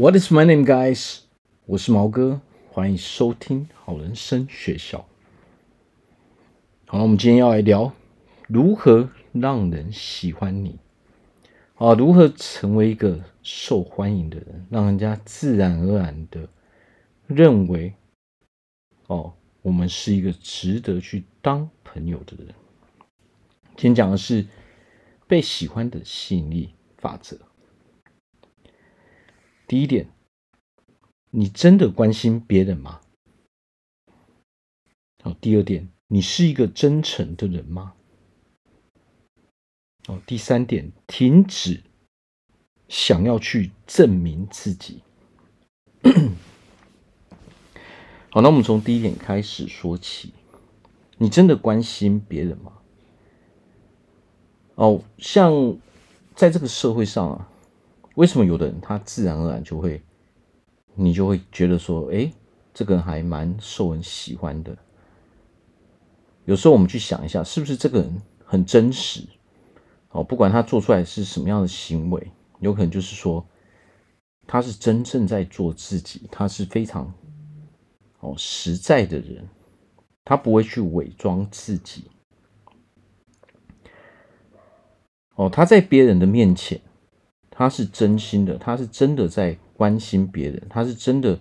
What is my name, guys？我是毛哥，欢迎收听好人生学校。好了，我们今天要来聊如何让人喜欢你啊，如何成为一个受欢迎的人，让人家自然而然的认为哦，我们是一个值得去当朋友的人。今天讲的是被喜欢的吸引力法则。第一点，你真的关心别人吗？好，第二点，你是一个真诚的人吗？哦，第三点，停止想要去证明自己。好，那我们从第一点开始说起，你真的关心别人吗？哦，像在这个社会上啊。为什么有的人他自然而然就会，你就会觉得说，哎，这个人还蛮受人喜欢的。有时候我们去想一下，是不是这个人很真实？哦，不管他做出来是什么样的行为，有可能就是说，他是真正在做自己，他是非常哦实在的人，他不会去伪装自己。哦，他在别人的面前。他是真心的，他是真的在关心别人，他是真的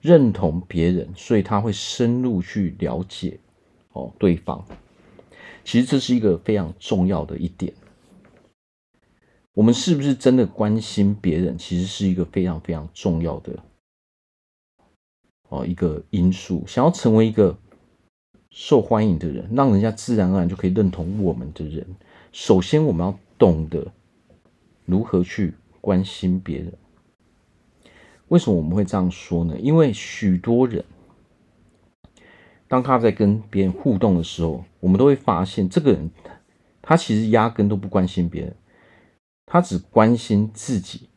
认同别人，所以他会深入去了解哦对方。其实这是一个非常重要的一点。我们是不是真的关心别人，其实是一个非常非常重要的哦一个因素。想要成为一个受欢迎的人，让人家自然而然就可以认同我们的人，首先我们要懂得。如何去关心别人？为什么我们会这样说呢？因为许多人，当他在跟别人互动的时候，我们都会发现，这个人他其实压根都不关心别人，他只关心自己。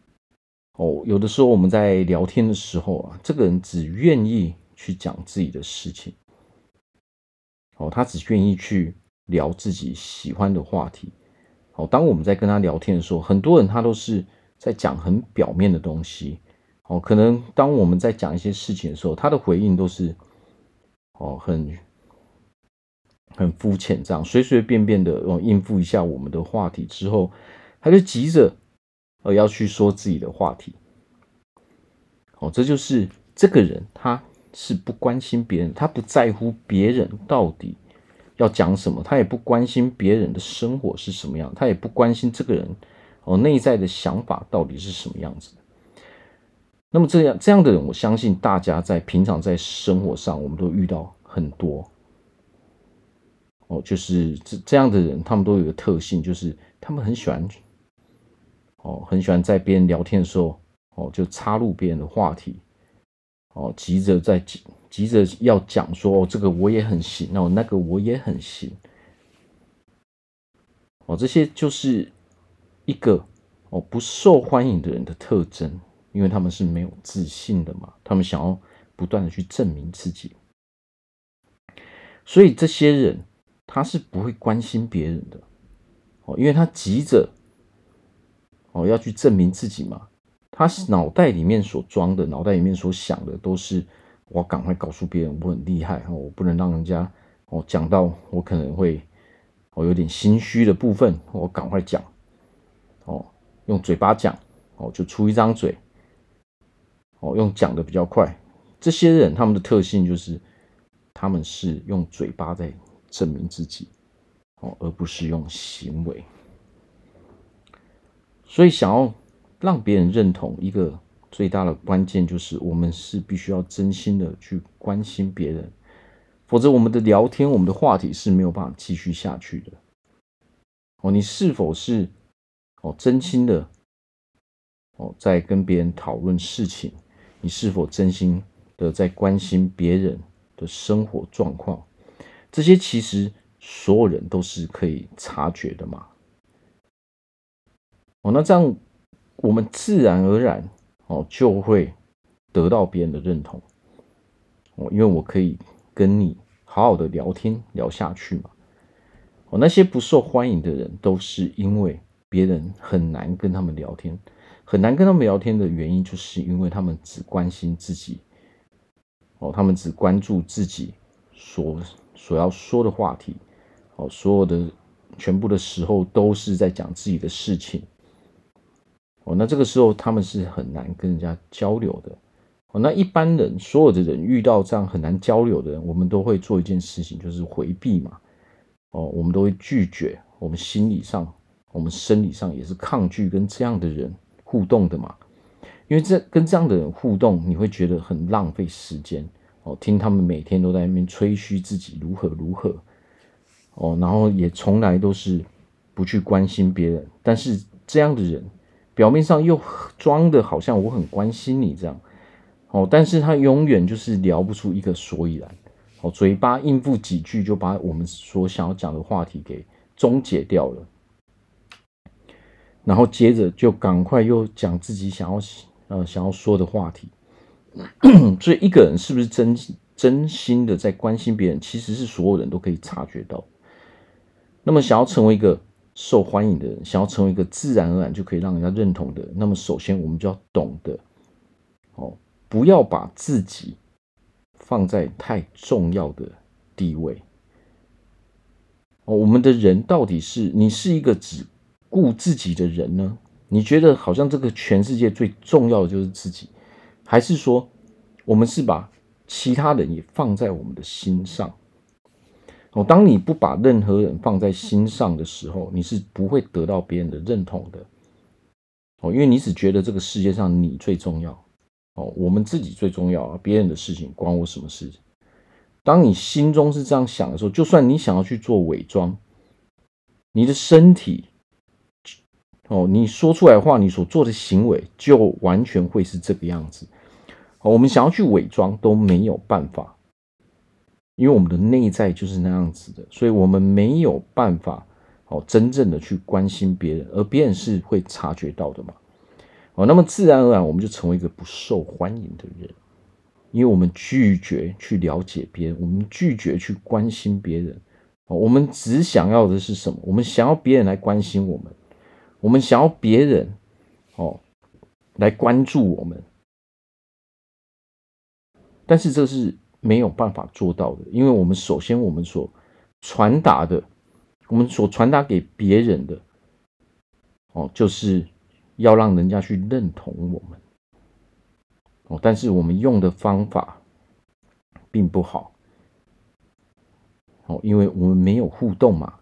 哦，有的时候我们在聊天的时候啊，这个人只愿意去讲自己的事情。哦，他只愿意去聊自己喜欢的话题。当我们在跟他聊天的时候，很多人他都是在讲很表面的东西。哦，可能当我们在讲一些事情的时候，他的回应都是哦很很肤浅，这样随随便便的哦应付一下我们的话题之后，他就急着呃要去说自己的话题。哦，这就是这个人他是不关心别人，他不在乎别人到底。要讲什么，他也不关心别人的生活是什么样，他也不关心这个人哦内在的想法到底是什么样子。那么这样这样的人，我相信大家在平常在生活上，我们都遇到很多哦，就是这这样的人，他们都有个特性，就是他们很喜欢哦，很喜欢在别人聊天的时候哦，就插入别人的话题哦，急着在。急着要讲说哦，这个我也很行哦，那个我也很行哦，这些就是一个哦不受欢迎的人的特征，因为他们是没有自信的嘛，他们想要不断的去证明自己，所以这些人他是不会关心别人的哦，因为他急着哦要去证明自己嘛，他脑袋里面所装的，脑袋里面所想的都是。我赶快告诉别人我很厉害，我不能让人家哦讲到我可能会哦有点心虚的部分，我赶快讲哦，用嘴巴讲哦，就出一张嘴哦，用讲的比较快。这些人他们的特性就是他们是用嘴巴在证明自己哦，而不是用行为。所以想要让别人认同一个。最大的关键就是，我们是必须要真心的去关心别人，否则我们的聊天、我们的话题是没有办法继续下去的。哦，你是否是哦真心的哦在跟别人讨论事情？你是否真心的在关心别人的生活状况？这些其实所有人都是可以察觉的嘛。哦，那这样我们自然而然。哦，就会得到别人的认同。哦，因为我可以跟你好好的聊天聊下去嘛。哦那些不受欢迎的人，都是因为别人很难跟他们聊天，很难跟他们聊天的原因，就是因为他们只关心自己，哦，他们只关注自己所所要说的话题，哦，所有的全部的时候都是在讲自己的事情，哦，那这个时候他们是很难跟人家交流的，哦，那一般人所有的人遇到这样很难交流的人，我们都会做一件事情，就是回避嘛，哦，我们都会拒绝，我们心理上，我们生理上也是抗拒跟这样的人互动的嘛，因为这跟这样的人互动，你会觉得很浪费时间哦。听他们每天都在那边吹嘘自己如何如何哦，然后也从来都是不去关心别人。但是这样的人表面上又装的好像我很关心你这样哦，但是他永远就是聊不出一个所以然哦，嘴巴应付几句就把我们所想要讲的话题给终结掉了。然后接着就赶快又讲自己想要呃想要说的话题，所以一个人是不是真真心的在关心别人，其实是所有人都可以察觉到。那么想要成为一个受欢迎的人，想要成为一个自然而然就可以让人家认同的，那么首先我们就要懂得哦，不要把自己放在太重要的地位。哦，我们的人到底是你是一个只。顾自己的人呢？你觉得好像这个全世界最重要的就是自己，还是说我们是把其他人也放在我们的心上？哦，当你不把任何人放在心上的时候，你是不会得到别人的认同的。哦，因为你只觉得这个世界上你最重要。哦，我们自己最重要啊，别人的事情关我什么事？当你心中是这样想的时候，就算你想要去做伪装，你的身体。哦，你说出来的话，你所做的行为就完全会是这个样子。哦，我们想要去伪装都没有办法，因为我们的内在就是那样子的，所以我们没有办法哦，真正的去关心别人，而别人是会察觉到的嘛。哦，那么自然而然我们就成为一个不受欢迎的人，因为我们拒绝去了解别人，我们拒绝去关心别人。哦，我们只想要的是什么？我们想要别人来关心我们。我们想要别人哦来关注我们，但是这是没有办法做到的，因为我们首先我们所传达的，我们所传达给别人的哦，就是要让人家去认同我们哦，但是我们用的方法并不好哦，因为我们没有互动嘛。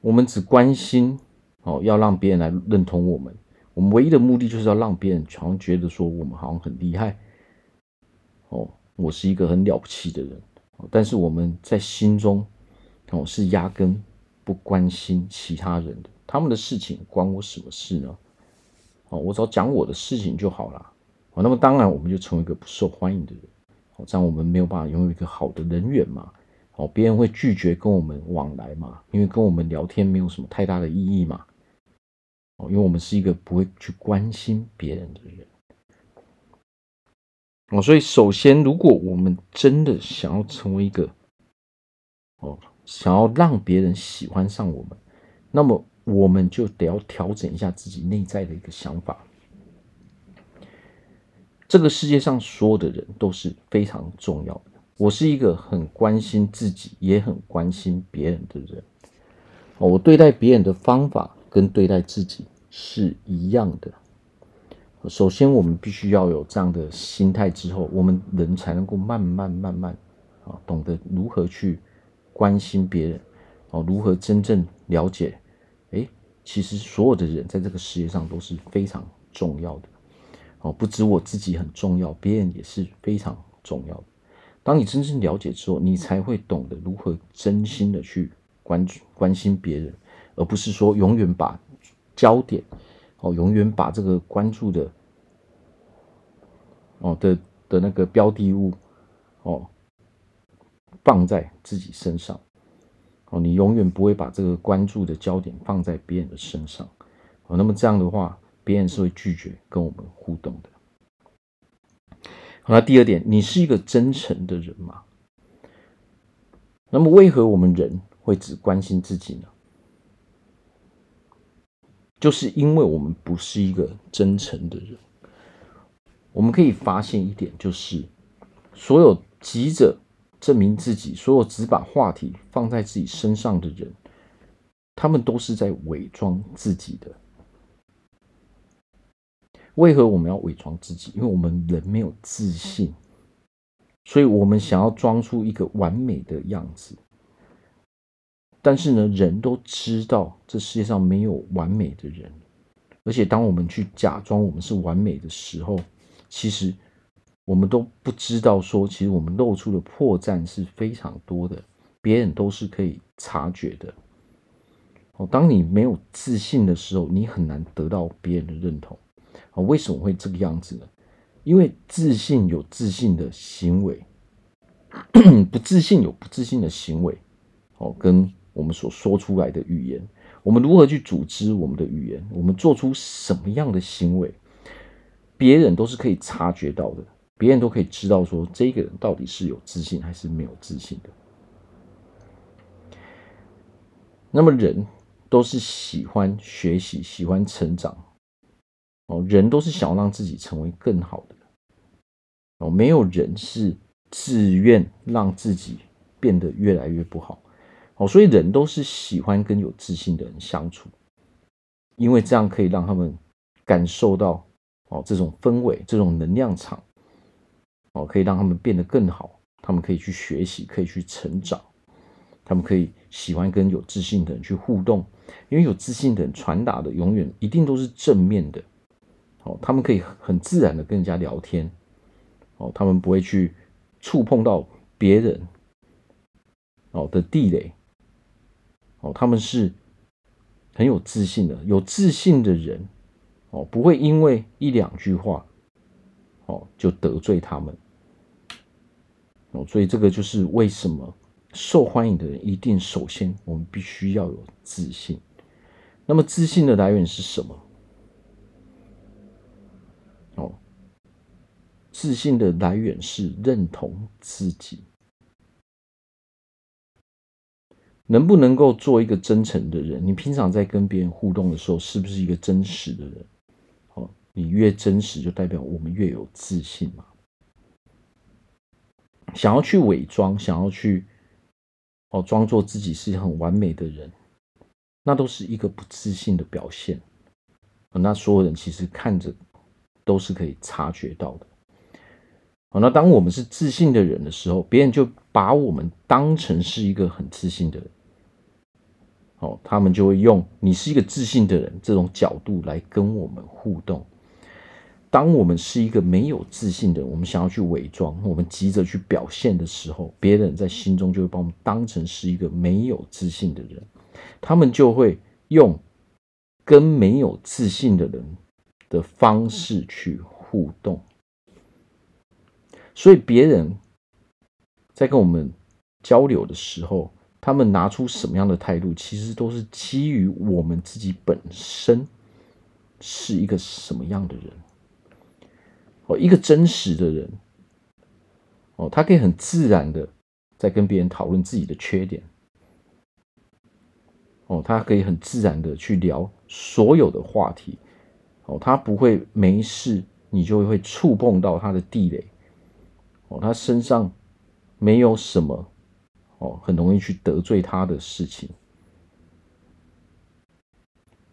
我们只关心哦，要让别人来认同我们。我们唯一的目的就是要让别人常觉得说我们好像很厉害哦，我是一个很了不起的人。但是我们在心中哦，是压根不关心其他人的，他们的事情关我什么事呢？哦，我只要讲我的事情就好了。哦，那么当然我们就成为一个不受欢迎的人。哦，这样我们没有办法拥有一个好的人缘嘛。哦，别人会拒绝跟我们往来嘛？因为跟我们聊天没有什么太大的意义嘛。哦，因为我们是一个不会去关心别人的人。哦，所以首先，如果我们真的想要成为一个，哦，想要让别人喜欢上我们，那么我们就得要调整一下自己内在的一个想法。这个世界上所有的人都是非常重要的。我是一个很关心自己，也很关心别人的人。我对待别人的方法跟对待自己是一样的。首先，我们必须要有这样的心态，之后我们人才能够慢慢慢慢啊，懂得如何去关心别人，哦，如何真正了解，诶，其实所有的人在这个世界上都是非常重要的。哦，不止我自己很重要，别人也是非常重要的。当你真正了解之后，你才会懂得如何真心的去关注、关心别人，而不是说永远把焦点哦，永远把这个关注的哦的的那个标的物哦放在自己身上哦，你永远不会把这个关注的焦点放在别人的身上哦，那么这样的话，别人是会拒绝跟我们互动的。好，那第二点，你是一个真诚的人吗？那么，为何我们人会只关心自己呢？就是因为我们不是一个真诚的人。我们可以发现一点，就是所有急着证明自己，所有只把话题放在自己身上的人，他们都是在伪装自己的。为何我们要伪装自己？因为我们人没有自信，所以我们想要装出一个完美的样子。但是呢，人都知道这世界上没有完美的人，而且当我们去假装我们是完美的时候，其实我们都不知道说，其实我们露出的破绽是非常多的，别人都是可以察觉的。哦，当你没有自信的时候，你很难得到别人的认同。啊，为什么会这个样子呢？因为自信有自信的行为，不自信有不自信的行为。哦，跟我们所说出来的语言，我们如何去组织我们的语言？我们做出什么样的行为？别人都是可以察觉到的，别人都可以知道说，这个人到底是有自信还是没有自信的。那么人都是喜欢学习、喜欢成长，哦，人都是想要让自己成为更好的，哦，没有人是自愿让自己变得越来越不好，哦，所以人都是喜欢跟有自信的人相处，因为这样可以让他们感受到。哦，这种氛围，这种能量场，哦，可以让他们变得更好。他们可以去学习，可以去成长。他们可以喜欢跟有自信的人去互动，因为有自信的人传达的永远一定都是正面的。哦，他们可以很自然的跟人家聊天。哦，他们不会去触碰到别人哦的地雷。哦，他们是很有自信的，有自信的人。哦，不会因为一两句话，哦，就得罪他们。哦，所以这个就是为什么受欢迎的人一定首先我们必须要有自信。那么自信的来源是什么？哦，自信的来源是认同自己。能不能够做一个真诚的人？你平常在跟别人互动的时候，是不是一个真实的人？你越真实，就代表我们越有自信嘛。想要去伪装，想要去哦装作自己是很完美的人，那都是一个不自信的表现。那所有人其实看着都是可以察觉到的。那当我们是自信的人的时候，别人就把我们当成是一个很自信的人。哦，他们就会用你是一个自信的人这种角度来跟我们互动。当我们是一个没有自信的人，我们想要去伪装，我们急着去表现的时候，别人在心中就会把我们当成是一个没有自信的人，他们就会用跟没有自信的人的方式去互动。所以别人在跟我们交流的时候，他们拿出什么样的态度，其实都是基于我们自己本身是一个什么样的人。哦，一个真实的人，哦，他可以很自然的在跟别人讨论自己的缺点，哦，他可以很自然的去聊所有的话题，哦，他不会没事你就会触碰到他的地雷，哦，他身上没有什么，哦，很容易去得罪他的事情，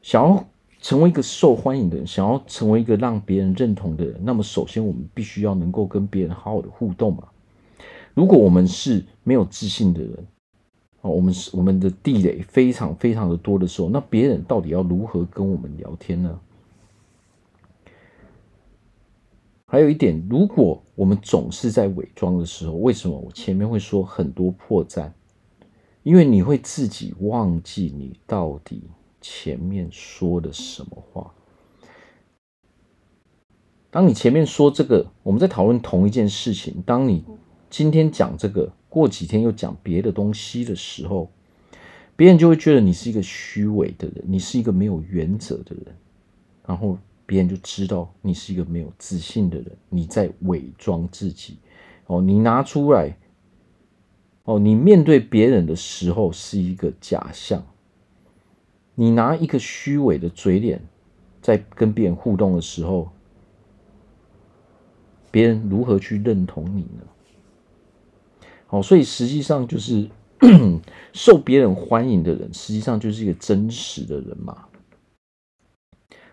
想要。成为一个受欢迎的人，想要成为一个让别人认同的人，那么首先我们必须要能够跟别人好好的互动嘛。如果我们是没有自信的人，哦，我们是我们的地雷非常非常的多的时候，那别人到底要如何跟我们聊天呢？还有一点，如果我们总是在伪装的时候，为什么我前面会说很多破绽？因为你会自己忘记你到底。前面说的什么话？当你前面说这个，我们在讨论同一件事情。当你今天讲这个，过几天又讲别的东西的时候，别人就会觉得你是一个虚伪的人，你是一个没有原则的人，然后别人就知道你是一个没有自信的人，你在伪装自己。哦，你拿出来，哦，你面对别人的时候是一个假象。你拿一个虚伪的嘴脸在跟别人互动的时候，别人如何去认同你呢？哦，所以实际上就是 受别人欢迎的人，实际上就是一个真实的人嘛。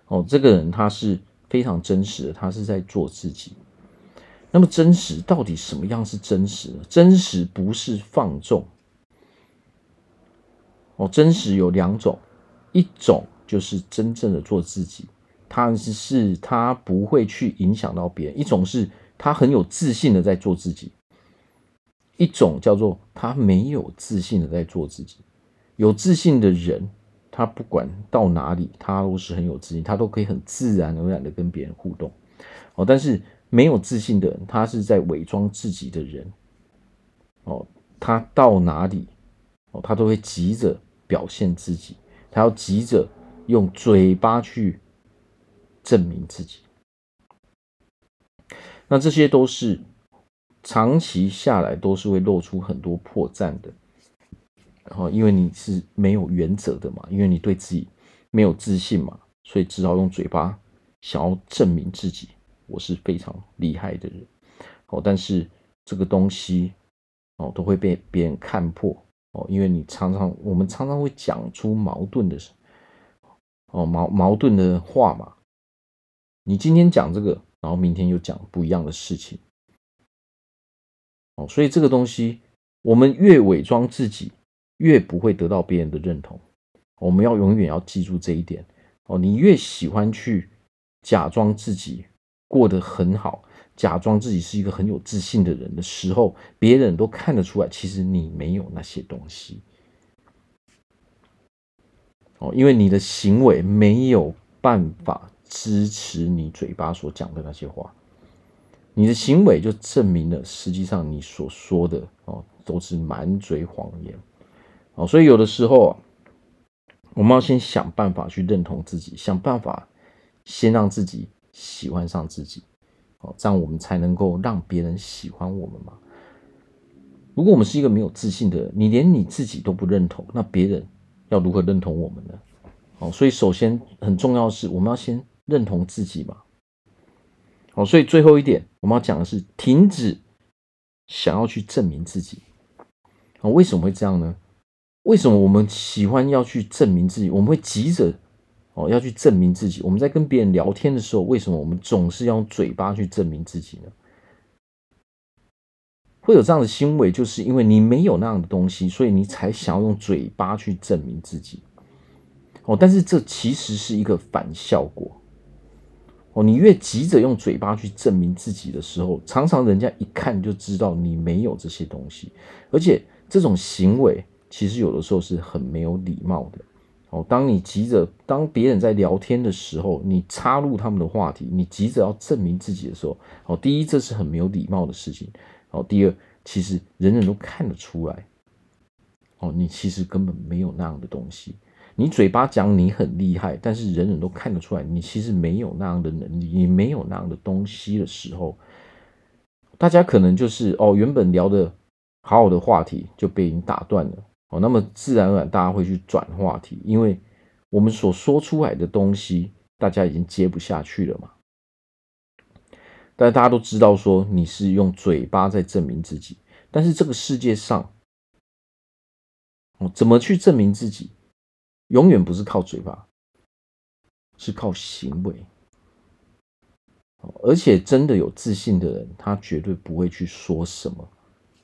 哦，这个人他是非常真实的，他是在做自己。那么真实到底什么样是真实呢？真实不是放纵。哦，真实有两种，一种就是真正的做自己，他是他不会去影响到别人；一种是他很有自信的在做自己；一种叫做他没有自信的在做自己。有自信的人，他不管到哪里，他都是很有自信，他都可以很自然而然的跟别人互动。哦，但是。没有自信的人，他是在伪装自己的人。哦，他到哪里，哦，他都会急着表现自己，他要急着用嘴巴去证明自己。那这些都是长期下来都是会露出很多破绽的。然后，因为你是没有原则的嘛，因为你对自己没有自信嘛，所以只好用嘴巴想要证明自己。我是非常厉害的人，哦，但是这个东西哦都会被别人看破哦，因为你常常我们常常会讲出矛盾的哦矛矛盾的话嘛。你今天讲这个，然后明天又讲不一样的事情，哦，所以这个东西我们越伪装自己，越不会得到别人的认同。我们要永远要记住这一点哦，你越喜欢去假装自己。过得很好，假装自己是一个很有自信的人的时候，别人都看得出来，其实你没有那些东西。哦，因为你的行为没有办法支持你嘴巴所讲的那些话，你的行为就证明了，实际上你所说的哦都是满嘴谎言。哦，所以有的时候啊，我们要先想办法去认同自己，想办法先让自己。喜欢上自己，哦，这样我们才能够让别人喜欢我们嘛。如果我们是一个没有自信的人，你连你自己都不认同，那别人要如何认同我们呢？哦，所以首先很重要的是，我们要先认同自己嘛。哦，所以最后一点我们要讲的是，停止想要去证明自己。啊，为什么会这样呢？为什么我们喜欢要去证明自己？我们会急着。哦，要去证明自己。我们在跟别人聊天的时候，为什么我们总是要用嘴巴去证明自己呢？会有这样的行为，就是因为你没有那样的东西，所以你才想要用嘴巴去证明自己。哦，但是这其实是一个反效果。哦，你越急着用嘴巴去证明自己的时候，常常人家一看就知道你没有这些东西，而且这种行为其实有的时候是很没有礼貌的。哦，当你急着，当别人在聊天的时候，你插入他们的话题，你急着要证明自己的时候，哦，第一，这是很没有礼貌的事情。哦，第二，其实人人都看得出来，哦，你其实根本没有那样的东西。你嘴巴讲你很厉害，但是人人都看得出来，你其实没有那样的能力，你没有那样的东西的时候，大家可能就是哦，原本聊的好好的话题就被你打断了。哦，那么自然而然，大家会去转话题，因为我们所说出来的东西，大家已经接不下去了嘛。但大家都知道，说你是用嘴巴在证明自己，但是这个世界上，哦，怎么去证明自己，永远不是靠嘴巴，是靠行为。而且真的有自信的人，他绝对不会去说什么，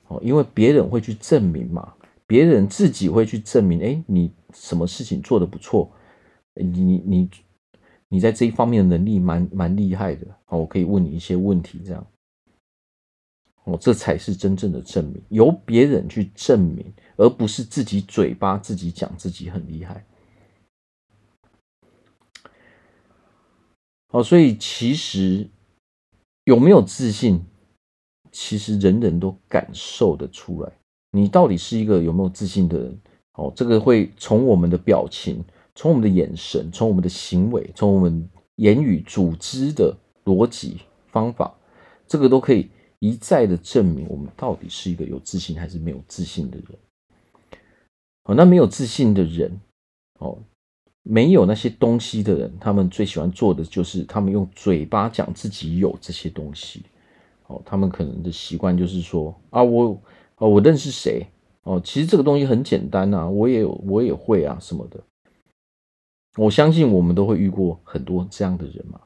哦，因为别人会去证明嘛。别人自己会去证明，哎，你什么事情做得不错，你你你你在这一方面的能力蛮蛮厉害的，好，我可以问你一些问题，这样，哦，这才是真正的证明，由别人去证明，而不是自己嘴巴自己讲自己很厉害。好，所以其实有没有自信，其实人人都感受得出来。你到底是一个有没有自信的人？哦，这个会从我们的表情、从我们的眼神、从我们的行为、从我们言语组织的逻辑方法，这个都可以一再的证明我们到底是一个有自信还是没有自信的人。哦，那没有自信的人，哦，没有那些东西的人，他们最喜欢做的就是他们用嘴巴讲自己有这些东西。哦，他们可能的习惯就是说啊，我哦，我认识谁哦，其实这个东西很简单啊，我也有，我也会啊什么的。我相信我们都会遇过很多这样的人嘛。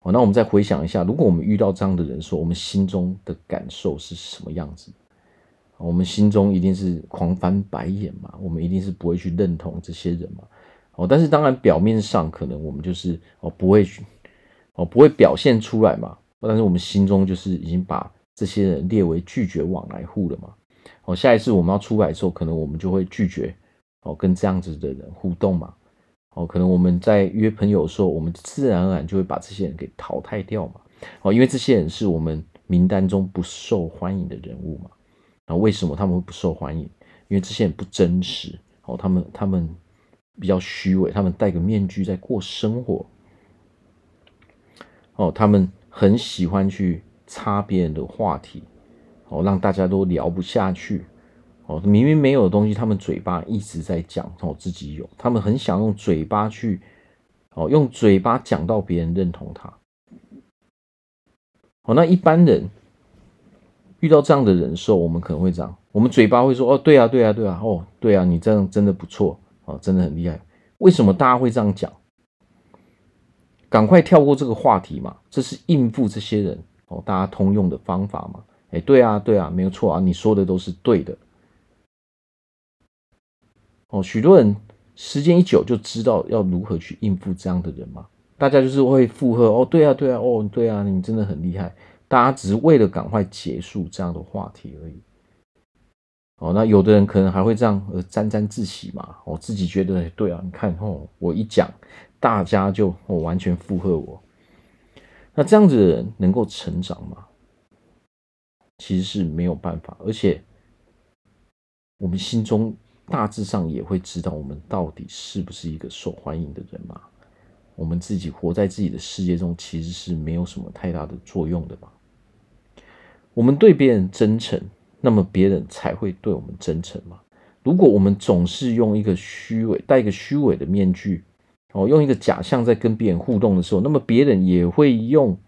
哦，那我们再回想一下，如果我们遇到这样的人，说我们心中的感受是什么样子？我们心中一定是狂翻白眼嘛，我们一定是不会去认同这些人嘛。哦，但是当然表面上可能我们就是哦不会去哦不会表现出来嘛，但是我们心中就是已经把这些人列为拒绝往来户了嘛。哦，下一次我们要出来的时候，可能我们就会拒绝哦跟这样子的人互动嘛。哦，可能我们在约朋友的时候，我们自然而然就会把这些人给淘汰掉嘛。哦，因为这些人是我们名单中不受欢迎的人物嘛。那为什么他们会不受欢迎？因为这些人不真实哦，他们他们。比较虚伪，他们戴个面具在过生活。哦，他们很喜欢去插别人的话题，哦，让大家都聊不下去。哦，明明没有的东西，他们嘴巴一直在讲，哦，自己有。他们很想用嘴巴去，哦，用嘴巴讲到别人认同他。哦，那一般人遇到这样的人的时候，我们可能会这样，我们嘴巴会说：“哦，对啊，对啊，对啊，哦，对啊，你这样真的不错。”哦，真的很厉害。为什么大家会这样讲？赶快跳过这个话题嘛，这是应付这些人哦，大家通用的方法嘛。哎，对啊，对啊，没有错啊，你说的都是对的。哦，许多人时间一久就知道要如何去应付这样的人嘛。大家就是会附和哦，对啊，对啊，哦，对啊，你真的很厉害。大家只是为了赶快结束这样的话题而已。哦，那有的人可能还会这样沾沾自喜嘛，我、哦、自己觉得对啊，你看哦，我一讲，大家就哦完全附和我。那这样子的人能够成长吗？其实是没有办法，而且我们心中大致上也会知道，我们到底是不是一个受欢迎的人嘛？我们自己活在自己的世界中，其实是没有什么太大的作用的嘛。我们对别人真诚。那么别人才会对我们真诚嘛？如果我们总是用一个虚伪、戴一个虚伪的面具，哦，用一个假象在跟别人互动的时候，那么别人也会用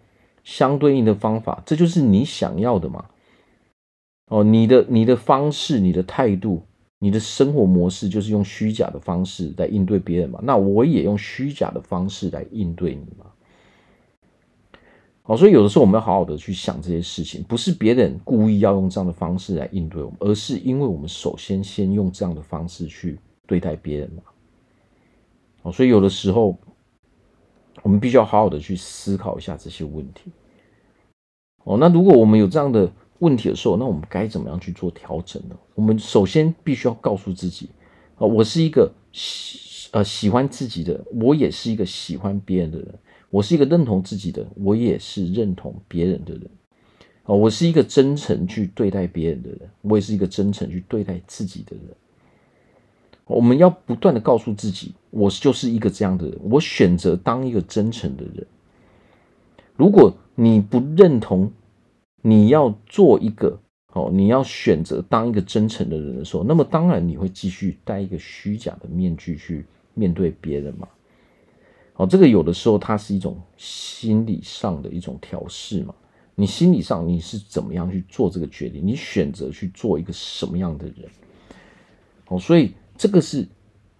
相对应的方法，这就是你想要的嘛？哦，你的你的方式、你的态度、你的生活模式，就是用虚假的方式来应对别人嘛？那我也用虚假的方式来应对你嘛？哦，所以有的时候我们要好好的去想这些事情，不是别人故意要用这样的方式来应对我们，而是因为我们首先先用这样的方式去对待别人嘛。哦，所以有的时候我们必须要好好的去思考一下这些问题。哦，那如果我们有这样的问题的时候，那我们该怎么样去做调整呢？我们首先必须要告诉自己，啊，我是一个喜呃喜欢自己的，我也是一个喜欢别人的人。我是一个认同自己的，我也是认同别人的人。啊，我是一个真诚去对待别人的人，我也是一个真诚去对待自己的人。我们要不断的告诉自己，我就是一个这样的人，我选择当一个真诚的人。如果你不认同，你要做一个哦，你要选择当一个真诚的人的时候，那么当然你会继续戴一个虚假的面具去面对别人嘛。哦，这个有的时候它是一种心理上的一种调试嘛。你心理上你是怎么样去做这个决定？你选择去做一个什么样的人？哦，所以这个是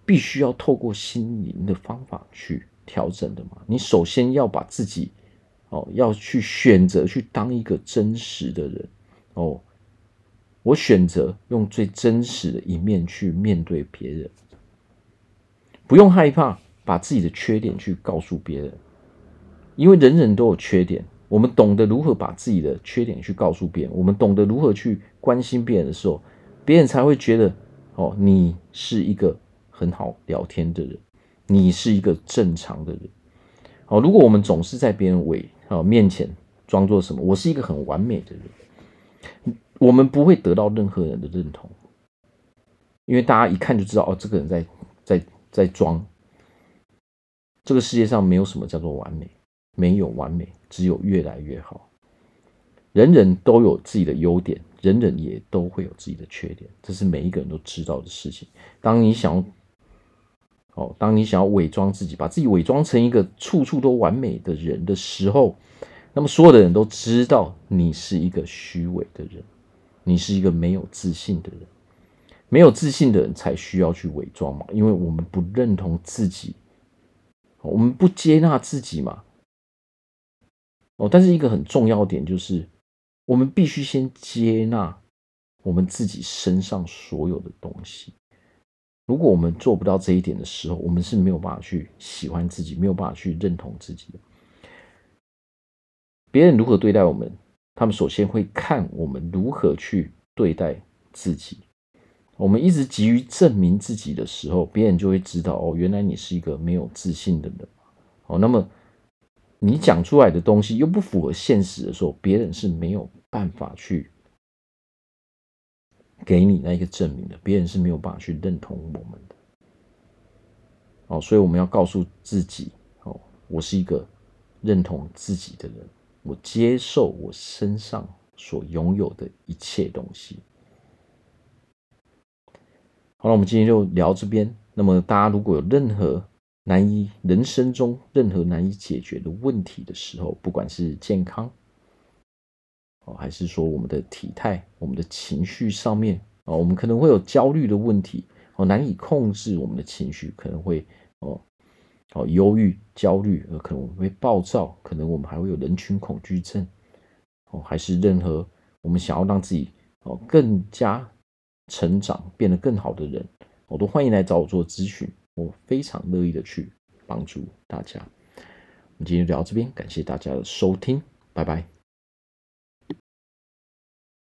必须要透过心灵的方法去调整的嘛。你首先要把自己哦，要去选择去当一个真实的人哦。我选择用最真实的一面去面对别人，不用害怕。把自己的缺点去告诉别人，因为人人都有缺点。我们懂得如何把自己的缺点去告诉别人，我们懂得如何去关心别人的时候，别人才会觉得哦，你是一个很好聊天的人，你是一个正常的人。哦，如果我们总是在别人尾哦面前装作什么，我是一个很完美的人，我们不会得到任何人的认同，因为大家一看就知道哦，这个人在在在装。这个世界上没有什么叫做完美，没有完美，只有越来越好。人人都有自己的优点，人人也都会有自己的缺点，这是每一个人都知道的事情。当你想哦，当你想要伪装自己，把自己伪装成一个处处都完美的人的时候，那么所有的人都知道你是一个虚伪的人，你是一个没有自信的人。没有自信的人才需要去伪装嘛，因为我们不认同自己，我们不接纳自己嘛。哦，但是一个很重要的点就是，我们必须先接纳我们自己身上所有的东西。如果我们做不到这一点的时候，我们是没有办法去喜欢自己，没有办法去认同自己的。别人如何对待我们，他们首先会看我们如何去对待自己。我们一直急于证明自己的时候，别人就会知道哦，原来你是一个没有自信的人。哦，那么。你讲出来的东西又不符合现实的时候，别人是没有办法去给你那一个证明的，别人是没有办法去认同我们的。哦，所以我们要告诉自己，哦，我是一个认同自己的人，我接受我身上所拥有的一切东西。好了，我们今天就聊这边。那么大家如果有任何难以人生中任何难以解决的问题的时候，不管是健康哦，还是说我们的体态、我们的情绪上面哦，我们可能会有焦虑的问题哦，难以控制我们的情绪，可能会哦哦忧郁、焦虑，呃，可能我们会暴躁，可能我们还会有人群恐惧症哦，还是任何我们想要让自己哦更加成长、变得更好的人，我都欢迎来找我做咨询。我非常乐意的去帮助大家。我们今天聊到这边，感谢大家的收听，拜拜。